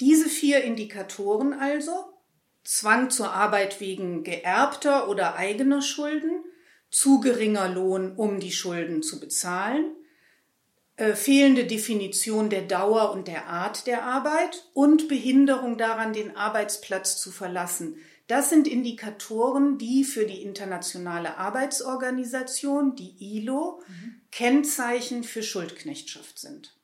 Diese vier Indikatoren also, Zwang zur Arbeit wegen geerbter oder eigener Schulden, zu geringer Lohn, um die Schulden zu bezahlen, äh, fehlende Definition der Dauer und der Art der Arbeit und Behinderung daran, den Arbeitsplatz zu verlassen. Das sind Indikatoren, die für die Internationale Arbeitsorganisation, die ILO, mhm. Kennzeichen für Schuldknechtschaft sind.